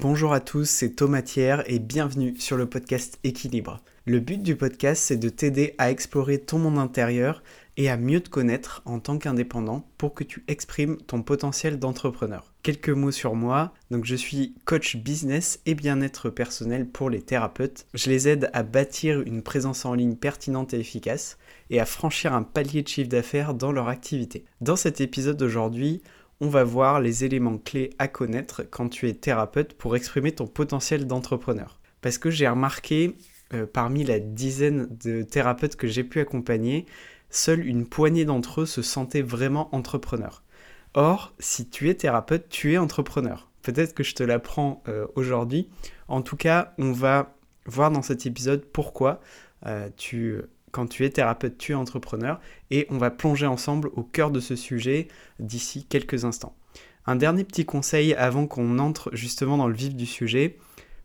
Bonjour à tous, c'est Thomas Thiers et bienvenue sur le podcast Équilibre. Le but du podcast, c'est de t'aider à explorer ton monde intérieur et à mieux te connaître en tant qu'indépendant pour que tu exprimes ton potentiel d'entrepreneur. Quelques mots sur moi. Donc je suis coach business et bien-être personnel pour les thérapeutes. Je les aide à bâtir une présence en ligne pertinente et efficace et à franchir un palier de chiffre d'affaires dans leur activité. Dans cet épisode d'aujourd'hui, on va voir les éléments clés à connaître quand tu es thérapeute pour exprimer ton potentiel d'entrepreneur. Parce que j'ai remarqué, euh, parmi la dizaine de thérapeutes que j'ai pu accompagner, seule une poignée d'entre eux se sentaient vraiment entrepreneurs. Or, si tu es thérapeute, tu es entrepreneur. Peut-être que je te l'apprends euh, aujourd'hui. En tout cas, on va voir dans cet épisode pourquoi euh, tu quand tu es thérapeute, tu es entrepreneur, et on va plonger ensemble au cœur de ce sujet d'ici quelques instants. Un dernier petit conseil avant qu'on entre justement dans le vif du sujet,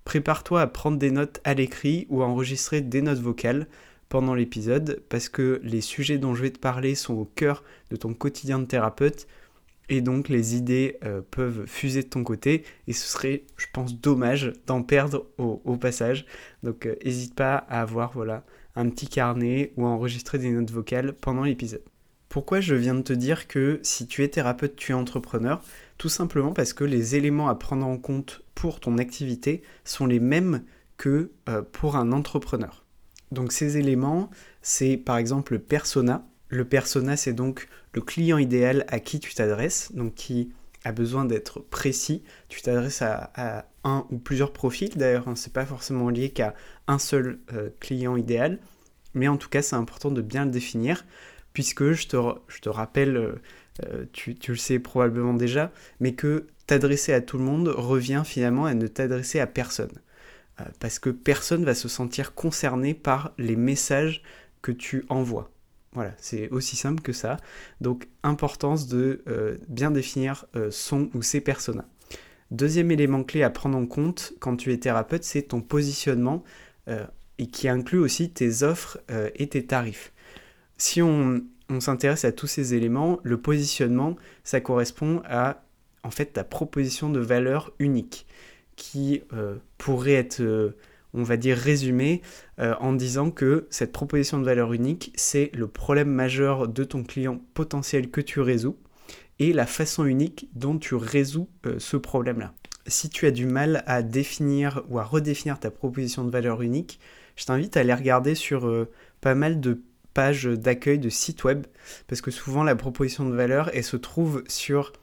prépare-toi à prendre des notes à l'écrit ou à enregistrer des notes vocales pendant l'épisode, parce que les sujets dont je vais te parler sont au cœur de ton quotidien de thérapeute, et donc les idées euh, peuvent fuser de ton côté, et ce serait, je pense, dommage d'en perdre au, passage. Donc n'hésite euh, pas à avoir voilà, un petit carnet ou enregistrer des notes vocales pendant l'épisode. Pourquoi je viens de te dire que si tu es thérapeute, tu es entrepreneur? Tout simplement parce que les éléments à prendre en compte pour ton activité sont les mêmes que euh, pour un entrepreneur. Donc ces éléments, c'est par exemple le persona. Le persona, c'est donc le client idéal à qui tu t'adresses, donc qui a besoin d'être précis. Tu t'adresses à, un ou plusieurs profils, d'ailleurs, hein, c'est pas forcément lié qu'à un seul euh, client idéal, mais en tout cas, c'est important de bien le définir, puisque je te, rappelle, euh, euh, tu, tu, le sais probablement déjà, mais que t'adresser à tout le monde revient finalement à ne t'adresser à personne. parce que personne va se sentir concerné par les messages que tu envoies. Voilà, c'est aussi simple que ça. Donc, importance de euh, bien définir euh, son ou ses personas. Deuxième élément clé à prendre en compte quand tu es thérapeute, c'est ton positionnement euh, et qui inclut aussi tes offres et tes tarifs. Si on, on s'intéresse à tous ces éléments, le positionnement, ça correspond à en fait ta proposition de valeur unique qui pourrait être on va dire, résumé euh, en disant que cette proposition de valeur unique, c'est le problème majeur de ton client potentiel que tu résous et la façon unique dont tu résous euh, ce problème-là. Si tu as du mal à définir ou à redéfinir ta proposition de valeur unique, je t'invite à aller regarder sur euh, pas mal de pages d'accueil de sites web, parce que souvent la proposition de valeur, elle se trouve sur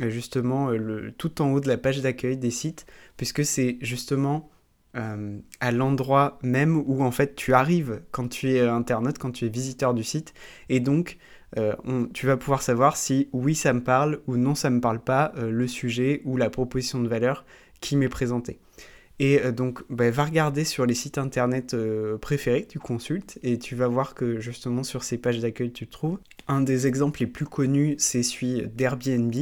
justement le, tout en haut de la page d'accueil des sites, puisque c'est justement euh, à l'endroit même où en fait tu arrives quand tu es internaute, quand tu es visiteur du site. Et donc euh, tu vas pouvoir savoir si oui ça me parle ou non ça me parle pas euh, le sujet ou la proposition de valeur qui m'est présentée. Et donc bah, va regarder sur les sites internet préférés que tu consultes et tu vas voir que justement sur ces pages d'accueil tu trouves. Un des exemples les plus connus c'est celui d'Airbnb.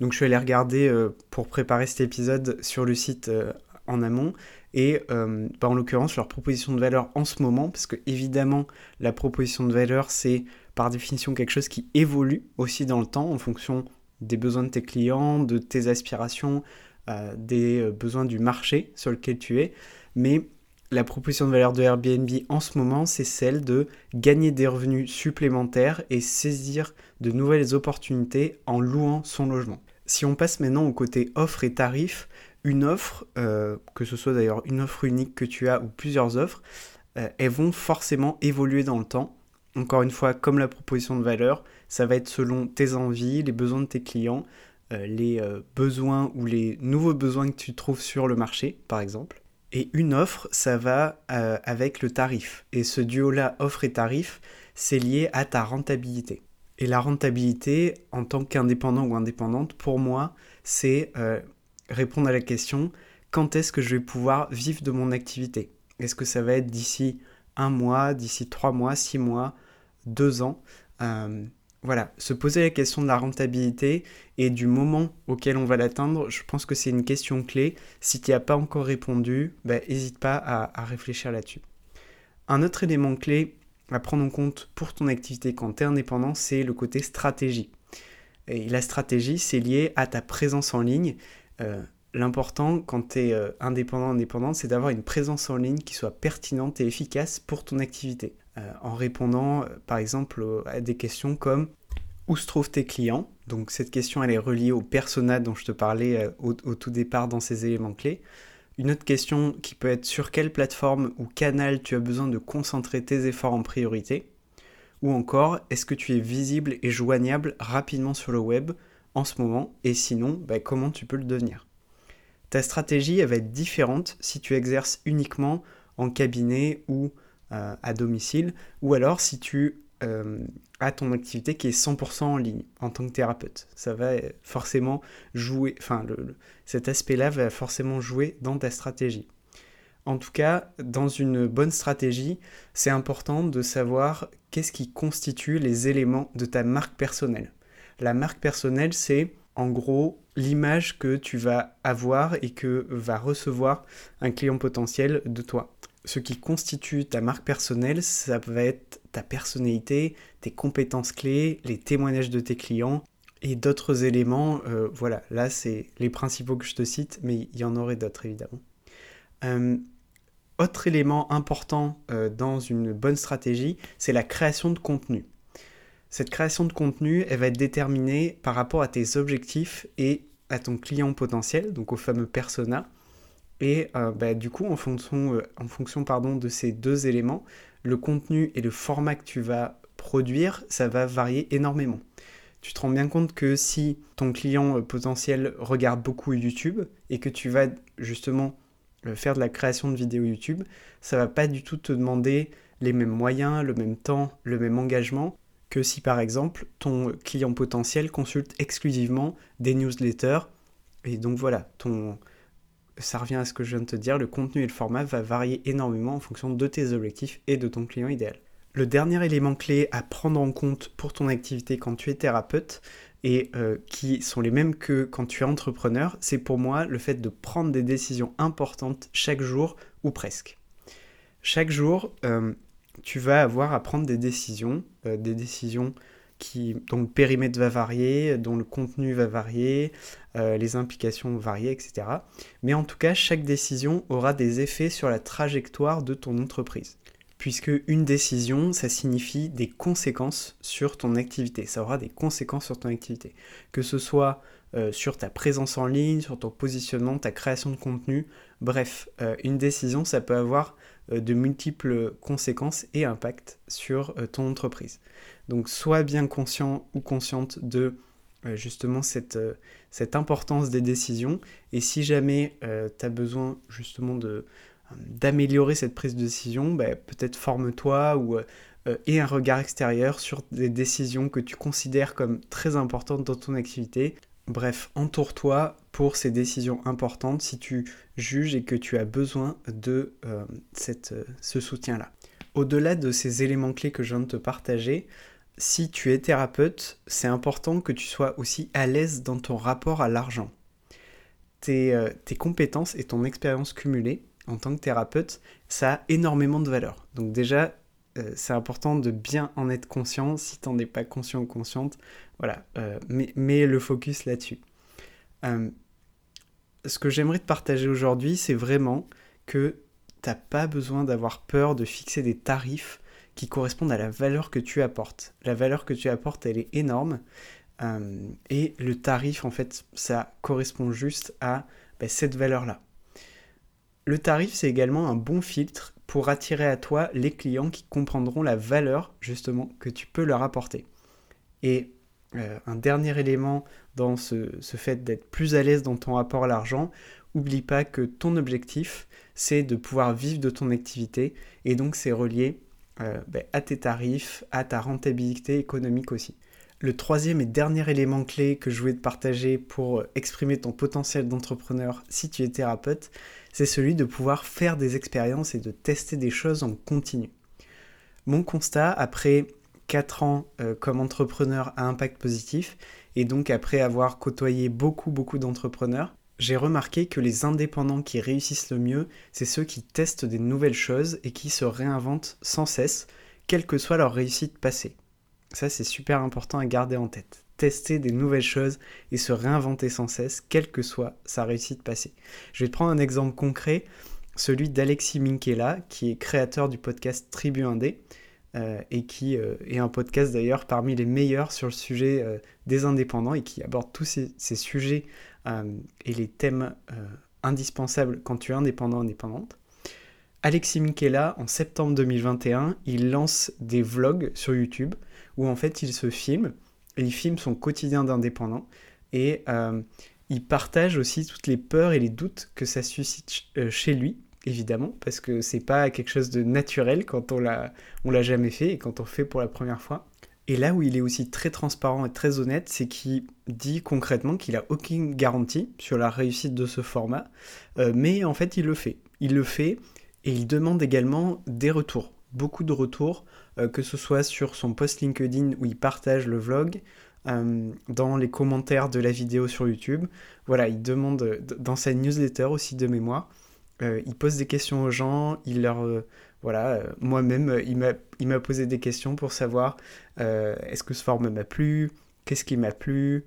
Donc je suis allé regarder pour préparer cet épisode sur le site en amont et euh, bah, en l'occurrence leur proposition de valeur en ce moment, parce que évidemment la proposition de valeur c'est par définition quelque chose qui évolue aussi dans le temps en fonction des besoins de tes clients, de tes aspirations, euh, des euh, besoins du marché sur lequel tu es, mais la proposition de valeur de Airbnb en ce moment, c'est celle de gagner des revenus supplémentaires et saisir de nouvelles opportunités en louant son logement. Si on passe maintenant au côté offre et tarifs, une offre, euh, que ce soit d'ailleurs une offre unique que tu as ou plusieurs offres, euh, elles vont forcément évoluer dans le temps. Encore une fois, comme la proposition de valeur, ça va être selon tes envies, les besoins de tes clients, euh, les besoins ou les nouveaux besoins que tu trouves sur le marché, par exemple. Et une offre, ça va avec le tarif. Et ce duo-là, offre et tarif, c'est lié à ta rentabilité. Et la rentabilité, en tant qu'indépendant ou indépendante, pour moi, c'est répondre à la question quand est-ce que je vais pouvoir vivre de mon activité? Est-ce que ça va être d'ici un mois, d'ici trois mois, six mois, deux ans? Euh, Voilà, se poser la question de la rentabilité et du moment auquel on va l'atteindre, je pense que c'est une question clé. Si tu n'y as pas encore répondu, n'hésite bah, pas à, à réfléchir là-dessus. Un autre élément clé à prendre en compte pour ton activité quand tu es indépendant, c'est le côté stratégie. Et la stratégie, c'est lié à ta présence en ligne euh, L'important quand tu es euh, indépendant, indépendante, c'est d'avoir une présence en ligne qui soit pertinente et efficace pour ton activité. Euh, en répondant, par exemple, à des questions comme où se trouvent tes clients? Donc cette question, elle est reliée au persona dont je te parlais au tout départ dans ces éléments clés. Une autre question qui peut être sur quelle plateforme ou canal tu as besoin de concentrer tes efforts en priorité? Ou encore, est-ce que tu es visible et joignable rapidement sur le web? En ce moment Et sinon, bah, comment tu peux le devenir? Ta stratégie, va être différente si tu exerces uniquement en cabinet ou euh, à domicile, ou alors si tu euh, as ton activité qui est 100% en ligne en tant que thérapeute. Ça va forcément jouer, enfin, cet aspect-là va forcément jouer dans ta stratégie. En tout cas, dans une bonne stratégie, c'est important de savoir qu'est-ce qui constitue les éléments de ta marque personnelle. La marque personnelle, c'est en gros l'image que tu vas avoir et que va recevoir un client potentiel de toi. Ce qui constitue ta marque personnelle, ça va être ta personnalité, tes compétences clés, les témoignages de tes clients et d'autres éléments. Euh, voilà, là c'est les principaux que je te cite, mais il y en aurait d'autres évidemment. Euh, autre élément important euh, dans une bonne stratégie, c'est la création de contenu. Cette création de contenu, elle va être déterminée par rapport à tes objectifs et à ton client potentiel, donc au fameux persona. Et euh, bah, du coup, en fonction, euh, en fonction pardon, de ces deux éléments, le contenu et le format que tu vas produire, ça va varier énormément. Tu te rends bien compte que si ton client potentiel regarde beaucoup YouTube et que tu vas justement euh, faire de la création de vidéos YouTube, ça va pas du tout te demander les mêmes moyens, le même temps, le même engagement que si par exemple ton client potentiel consulte exclusivement des newsletters. Et donc voilà, ton... ça revient à ce que je viens de te dire, le contenu et le format va varier énormément en fonction de tes objectifs et de ton client idéal. Le dernier élément clé à prendre en compte pour ton activité quand tu es thérapeute, et euh, qui sont les mêmes que quand tu es entrepreneur, c'est pour moi le fait de prendre des décisions importantes chaque jour ou presque. Chaque jour, euh, tu vas avoir à prendre des décisions, euh, des décisions qui, dont le périmètre va varier, dont le contenu va varier, les implications vont varier, etc. Mais en tout cas, chaque décision aura des effets sur la trajectoire de ton entreprise puisque une décision, ça signifie des conséquences sur ton activité. Ça aura des conséquences sur ton activité. Que ce soit euh, sur ta présence en ligne, sur ton positionnement, ta création de contenu. Bref, euh, une décision, ça peut avoir euh, de multiples conséquences et impacts sur ton entreprise. Donc sois bien conscient ou consciente de justement cette, importance des décisions. Et si jamais tu as besoin justement d'améliorer cette prise de décision, bah, peut-être forme-toi ou euh, et un regard extérieur sur des décisions que tu considères comme très importantes dans ton activité. Bref, entoure-toi pour ces décisions importantes si tu juges et que tu as besoin de euh, euh, ce soutien-là. Au-delà de ces éléments clés que je viens de te partager, si tu es thérapeute, c'est important que tu sois aussi à l'aise dans ton rapport à l'argent. Tes, tes compétences et ton expérience cumulée en tant que thérapeute, ça a énormément de valeur. Donc déjà, euh, c'est important de bien en être conscient. Si tu n'en es pas conscient ou consciente, voilà, euh, mets, le focus là-dessus. Euh, ce que j'aimerais te partager aujourd'hui, c'est vraiment que tu n'as pas besoin d'avoir peur de fixer des tarifs qui correspondent à la valeur que tu apportes. La valeur que tu apportes, elle est énorme. et le tarif, en fait, ça correspond juste à ben, cette valeur-là. Le tarif, c'est également un bon filtre pour attirer à toi les clients qui comprendront la valeur justement que tu peux leur apporter. Et euh, un dernier élément dans ce, fait d'être plus à l'aise dans ton rapport à l'argent, oublie pas que ton objectif, c'est de pouvoir vivre de ton activité et donc c'est relié euh, ben, à tes tarifs, à ta rentabilité économique aussi. Le troisième et dernier élément clé que je voulais te partager pour exprimer ton potentiel d'entrepreneur si tu es thérapeute, c'est celui de pouvoir faire des expériences et de tester des choses en continu. Mon constat, après 4 ans euh, comme entrepreneur à impact positif, et donc après avoir côtoyé beaucoup beaucoup d'entrepreneurs, j'ai remarqué que les indépendants qui réussissent le mieux, c'est ceux qui testent des nouvelles choses et qui se réinventent sans cesse, quelle que soit leur réussite passée. Ça, c'est super important à garder en tête. tester des nouvelles choses et se réinventer sans cesse, quelle que soit sa réussite passée. Je vais te prendre un exemple concret, celui d'Alexis Minkela, qui est créateur du podcast Tribu 1D. Euh, et qui euh, est un podcast d'ailleurs parmi les meilleurs sur le sujet euh, des indépendants et qui aborde tous ces, ces sujets et les thèmes indispensables quand tu es indépendant indépendante. Alexis Minkela, en septembre 2021, il lance des vlogs sur YouTube où en fait il se filme, et il filme son quotidien d'indépendant et euh, il partage aussi toutes les peurs et les doutes que ça suscite euh, chez lui, évidemment, parce que c'est pas quelque chose de naturel quand on l'a, l'a jamais fait et quand on fait pour la première fois. Et là où il est aussi très transparent et très honnête, c'est qu'il dit concrètement qu'il a aucune garantie sur la réussite de ce format, euh, mais en fait il le fait. Il le fait et il demande également des retours, beaucoup de retours, euh, que ce soit sur son post LinkedIn où il partage le vlog, euh, dans les commentaires de la vidéo sur YouTube. Voilà, il demande dans sa newsletter aussi de mémoire. Euh, il pose des questions aux gens, il leur... voilà, moi-même, il m'a posé des questions pour savoir est-ce que ce format m'a plu, qu'est-ce qui m'a plu,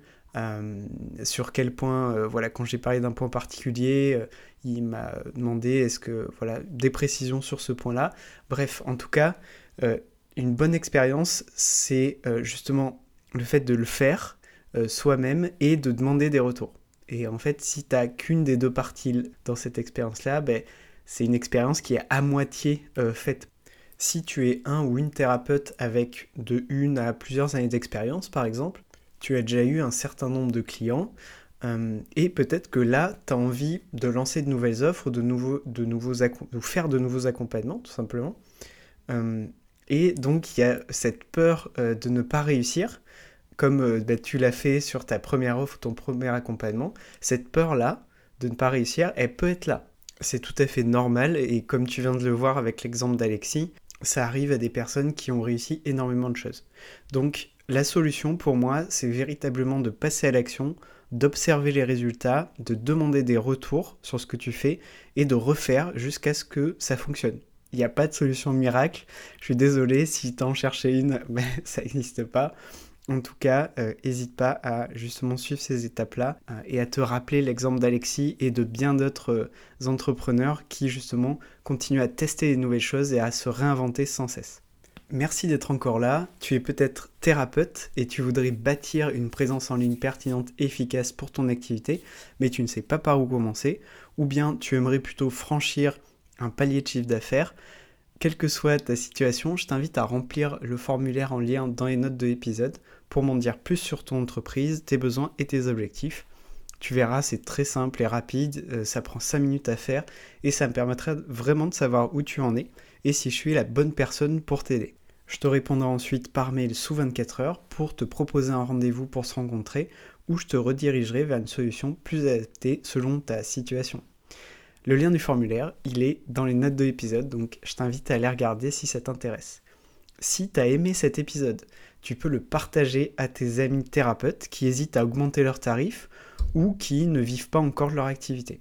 sur quel point, voilà, quand j'ai parlé d'un point particulier, il m'a demandé est-ce que, voilà, des précisions sur ce point-là. Bref, en tout cas, euh, une bonne expérience, c'est euh, justement le fait de le faire euh, soi-même et de demander des retours. Et en fait, si tu n'as qu'une des deux parties dans cette expérience-là, ben, c'est une expérience qui est à moitié faite. Si tu es un ou une thérapeute avec de une à plusieurs années d'expérience, par exemple, tu as déjà eu un certain nombre de clients, et peut-être que là, tu as envie de lancer de nouvelles offres, de, nouveaux, de, nouveaux faire de nouveaux accompagnements, tout simplement. Et donc il y a cette peur euh, de ne pas réussir, comme euh, bah, tu l'as fait sur ta première offre, ton premier accompagnement. Cette peur-là de ne pas réussir, elle peut être là. C'est tout à fait normal et comme tu viens de le voir avec l'exemple d'Alexis, ça arrive à des personnes qui ont réussi énormément de choses. Donc la solution pour moi, c'est véritablement de passer à l'action, d'observer les résultats, de demander des retours sur ce que tu fais et de refaire jusqu'à ce que ça fonctionne. Il n'y a pas de solution miracle. Je suis désolé si tu en cherchais une, mais ça n'existe pas. En tout cas, n'hésite euh, pas à justement suivre ces étapes-là euh, et à te rappeler l'exemple d'Alexis et de bien d'autres euh, entrepreneurs qui justement continuent à tester des nouvelles choses et à se réinventer sans cesse. Merci d'être encore là. Tu es peut-être thérapeute et tu voudrais bâtir une présence en ligne pertinente et efficace pour ton activité, mais tu ne sais pas par où commencer. Ou bien tu aimerais plutôt franchir un palier de chiffre d'affaires. Quelle que soit ta situation, je t'invite à remplir le formulaire en lien dans les notes de l'épisode pour m'en dire plus sur ton entreprise, tes besoins et tes objectifs. Tu verras, c'est très simple et rapide, euh, ça prend 5 minutes à faire et ça me permettra vraiment de savoir où tu en es et si je suis la bonne personne pour t'aider. Je te répondrai ensuite par mail sous 24 heures pour te proposer un rendez-vous pour se rencontrer ou je te redirigerai vers une solution plus adaptée selon ta situation. Le lien du formulaire, il est dans les notes de l'épisode, donc je t'invite à aller regarder si ça t'intéresse. Si tu as aimé cet épisode, tu peux le partager à tes amis thérapeutes qui hésitent à augmenter leurs tarifs ou qui ne vivent pas encore leur activité.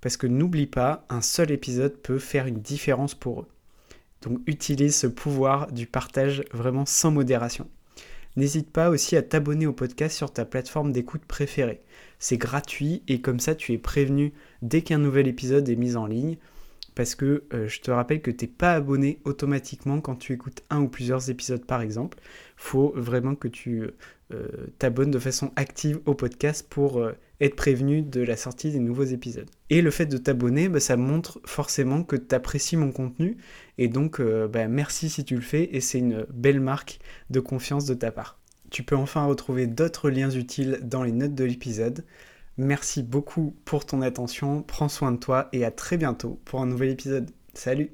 Parce que n'oublie pas, un seul épisode peut faire une différence pour eux. Donc utilise ce pouvoir du partage vraiment sans modération. N'hésite pas aussi à t'abonner au podcast sur ta plateforme d'écoute préférée. C'est gratuit et comme ça tu es prévenu dès qu'un nouvel épisode est mis en ligne. Parce que euh, je te rappelle que tu n'es pas abonné automatiquement quand tu écoutes un ou plusieurs épisodes par exemple. faut vraiment que tu euh, t'abonnes de façon active au podcast pour euh, être prévenu de la sortie des nouveaux épisodes. Et le fait de t'abonner, bah, ça montre forcément que tu apprécies mon contenu. Et donc bah, merci si tu le fais et c'est une belle marque de confiance de ta part. Tu peux enfin retrouver d'autres liens utiles dans les notes de l'épisode. Merci beaucoup pour ton attention, prends soin de toi et à très bientôt pour un nouvel épisode. Salut